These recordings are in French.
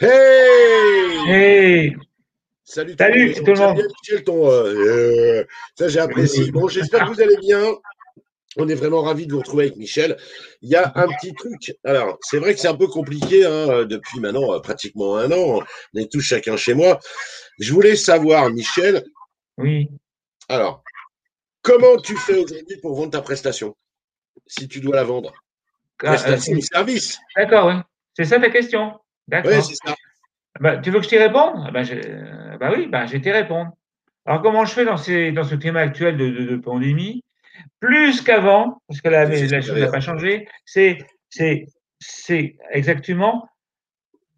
Hey Hey Salut, Salut tout le monde. Michel, ton, euh, euh, ça j'ai apprécié. Bon, j'espère que vous allez bien. On est vraiment ravis de vous retrouver avec Michel. Il y a un petit truc. Alors, c'est vrai que c'est un peu compliqué hein, depuis maintenant euh, pratiquement un an. On est tous chacun chez moi. Je voulais savoir, Michel, Oui. alors, comment tu fais aujourd'hui pour vendre ta prestation Si tu dois la vendre? Ah, Prestation euh, ou service D'accord, oui. C'est ça ta question D'accord. Oui, c'est ça. Bah, tu veux que je t'y réponde? Ah bah, je- euh, bah oui, bah, je vais t'y répondre. Alors, comment je fais dans, ces, dans ce climat actuel de, de- de pandémie? Plus qu'avant, parce que la, chose n'a pas changé, c'est c'est- c'est exactement,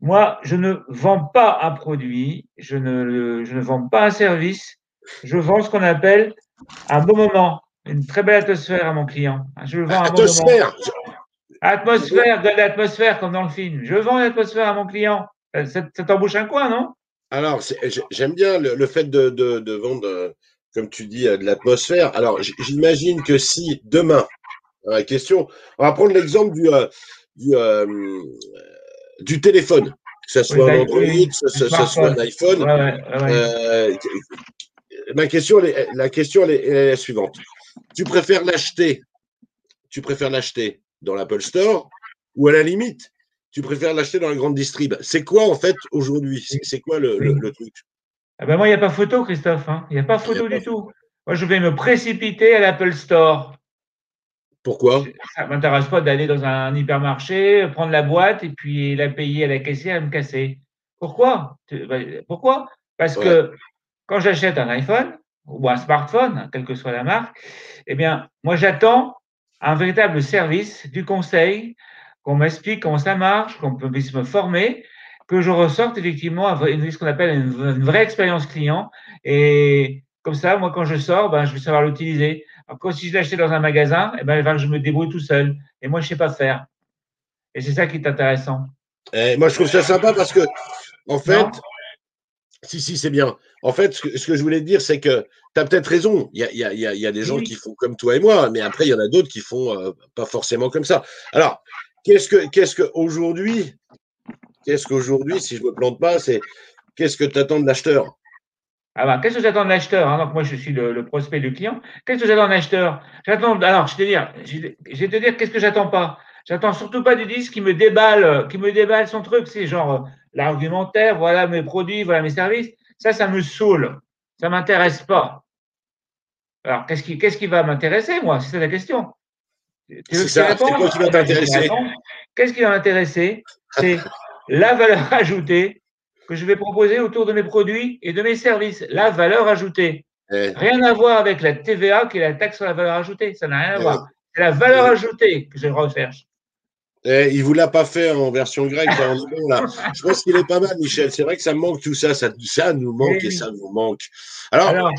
moi, je ne vends pas un produit, je ne, je ne vends pas un service, je vends ce qu'on appelle un bon moment, une très belle atmosphère à mon client. Je vends un bon moment. Atmosphère. De l'atmosphère comme dans le film. Je vends l'atmosphère à mon client. Euh, Ça, ça t'embouche un coin, non? Alors, j'aime bien le, le fait de, de, de vendre, euh, comme tu dis, euh, de l'atmosphère. Alors, j'imagine que si demain, la question, on va prendre l'exemple du, euh, du, euh, du téléphone, que ce soit Oui, un Android, oui, que ce, soit un iPhone. Ouais, ouais, ouais, ouais. euh, ma question, la question, elle est, elle est la suivante. Tu préfères l'acheter, tu préfères l'acheter dans l'Apple Store ou à la limite, tu préfères l'acheter dans la grande distrib. C'est quoi en fait aujourd'hui? C'est quoi le, le- Oui. le truc? Ah ben moi, il n'y a pas photo, Christophe. hein. Il n'y a pas a photo pas du tout. Moi, je vais me précipiter à l'Apple Store. Pourquoi? Ça ne m'intéresse pas d'aller dans un hypermarché, prendre la boîte et puis la payer à la caissière et me casser. Pourquoi? Ben, Pourquoi? Parce Ouais. que quand j'achète un iPhone ou un smartphone, quelle que soit la marque, eh bien, moi, j'attends un véritable service, du conseil, qu'on m'explique comment ça marche, qu'on puisse me former, que je ressorte effectivement une- ce qu'on appelle une, une vraie expérience client. Et comme ça, moi, quand je sors, ben, je vais savoir l'utiliser. Alors que si je l'achetais dans un magasin, eh ben, il va que je me débrouille tout seul. Et moi, je ne sais pas faire. Et c'est ça qui est intéressant. Eh, Moi, je trouve ça sympa parce que, en fait, Non si, si, c'est bien. En fait, ce que, ce que je voulais te dire, c'est que tu as peut-être raison. Il y a, il y a- il y a- il y a des gens Oui. qui font comme toi et moi, mais après, il y en a d'autres qui font euh, pas forcément comme ça. Alors, qu'est-ce que, qu'est-ce que aujourd'hui, qu'est-ce qu'aujourd'hui, si je me plante pas, c'est qu'est-ce que tu attends de l'acheteur? Ah bah, qu'est-ce que j'attends de l'acheteur hein? Donc, moi, je suis le, le prospect du client. Qu'est-ce que j'attends de l'acheteur? J'attends. Alors, je vais te dire, je vais je vais te dire qu'est-ce que j'attends pas? J'attends surtout pas du disque qui me déballe, qui me déballe son truc. C'est genre euh, l'argumentaire, voilà mes produits, voilà mes services. Ça, ça me saoule. Ça m'intéresse pas. Alors, qu'est-ce qui, qu'est-ce qui va m'intéresser, moi? C'est ça la question. C'est ça, quoi qui va t'intéresser? Qu'est-ce qui va m'intéresser? C'est la valeur ajoutée que je vais proposer autour de mes produits et de mes services. La valeur ajoutée. Eh, Rien à voir avec la TVA qui est la taxe sur la valeur ajoutée. Ça n'a rien à voir. C'est la valeur ajoutée que je recherche. Eh, il vous l'a pas fait en version grecque, bon, là. Je pense qu'il est pas mal, Michel. C'est vrai que ça me manque tout ça. Ça, ça nous manque Oui, et ça nous manque. Alors, Alors,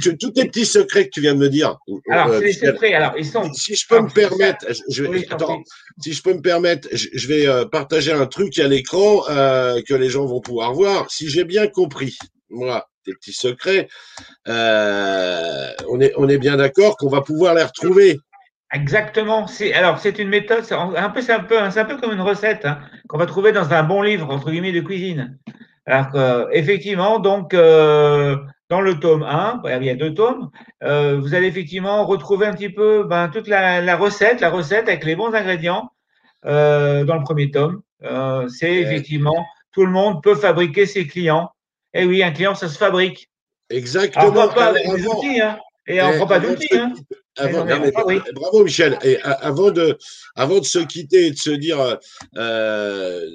tu- tous tes petits secrets que tu viens de me dire. alors euh, c'est les secrets. Alors, ils sont. Si je peux Alors, me ça. permettre, je, vais, Oui, attends, si je peux me permettre, je, je vais euh, partager un truc à l'écran euh, que les gens vont pouvoir voir. Si j'ai bien compris, moi, tes petits secrets, on, est, on est bien d'accord qu'on va pouvoir les retrouver. Exactement. C'est alors c'est une méthode. C'est un peu, c'est un peu, c'est un peu comme une recette hein, qu'on va trouver dans un bon livre entre guillemets de cuisine. Alors que, effectivement, donc euh, dans le tome 1, il y a deux tomes, euh, vous allez effectivement retrouver un petit peu ben, toute la, la recette, la recette avec les bons ingrédients euh, dans le premier tome. Euh, c'est effectivement tout le monde peut fabriquer ses clients. Et oui, un client, ça se fabrique. Exactement. Alors, pas, pas Alors, avec des avant- outils, hein. Et on eh, prend pas d'outils, hein. avant- non, mais fabrique. bravo Michel. Et a- avant de, avant de se quitter et de se dire euh, euh,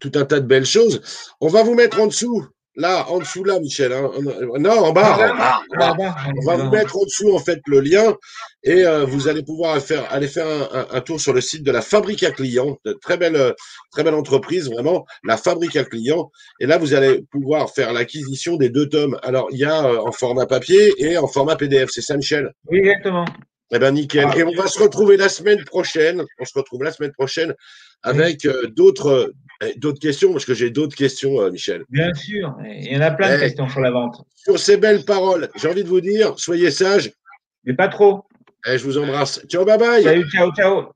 tout un tas de belles choses, on va vous mettre en dessous. Là, en dessous là, Michel. hein. Non, en bas. en bas, en bas. Bon, On va vous mettre en dessous en fait le lien et euh, vous allez pouvoir faire, aller faire un, un- un tour sur le site de la Fabrique à clients, de très belle, très belle entreprise vraiment, la Fabrique à clients. Et là, vous allez pouvoir faire l'acquisition des deux tomes. Alors, il y a euh, en format papier et en format PDF. C'est ça, Michel? Oui, exactement. Eh ben nickel. Ah. Et on va se retrouver la semaine prochaine. On se retrouve la semaine prochaine avec euh, d'autres, d'autres questions? Parce que j'ai d'autres questions, euh, Michel. Bien sûr. Il y en a plein de Eh. questions sur la vente. Sur ces belles paroles, j'ai envie de vous dire, soyez sages. Mais pas trop. Et je vous embrasse. Ciao, bye bye. Salut, ciao, ciao.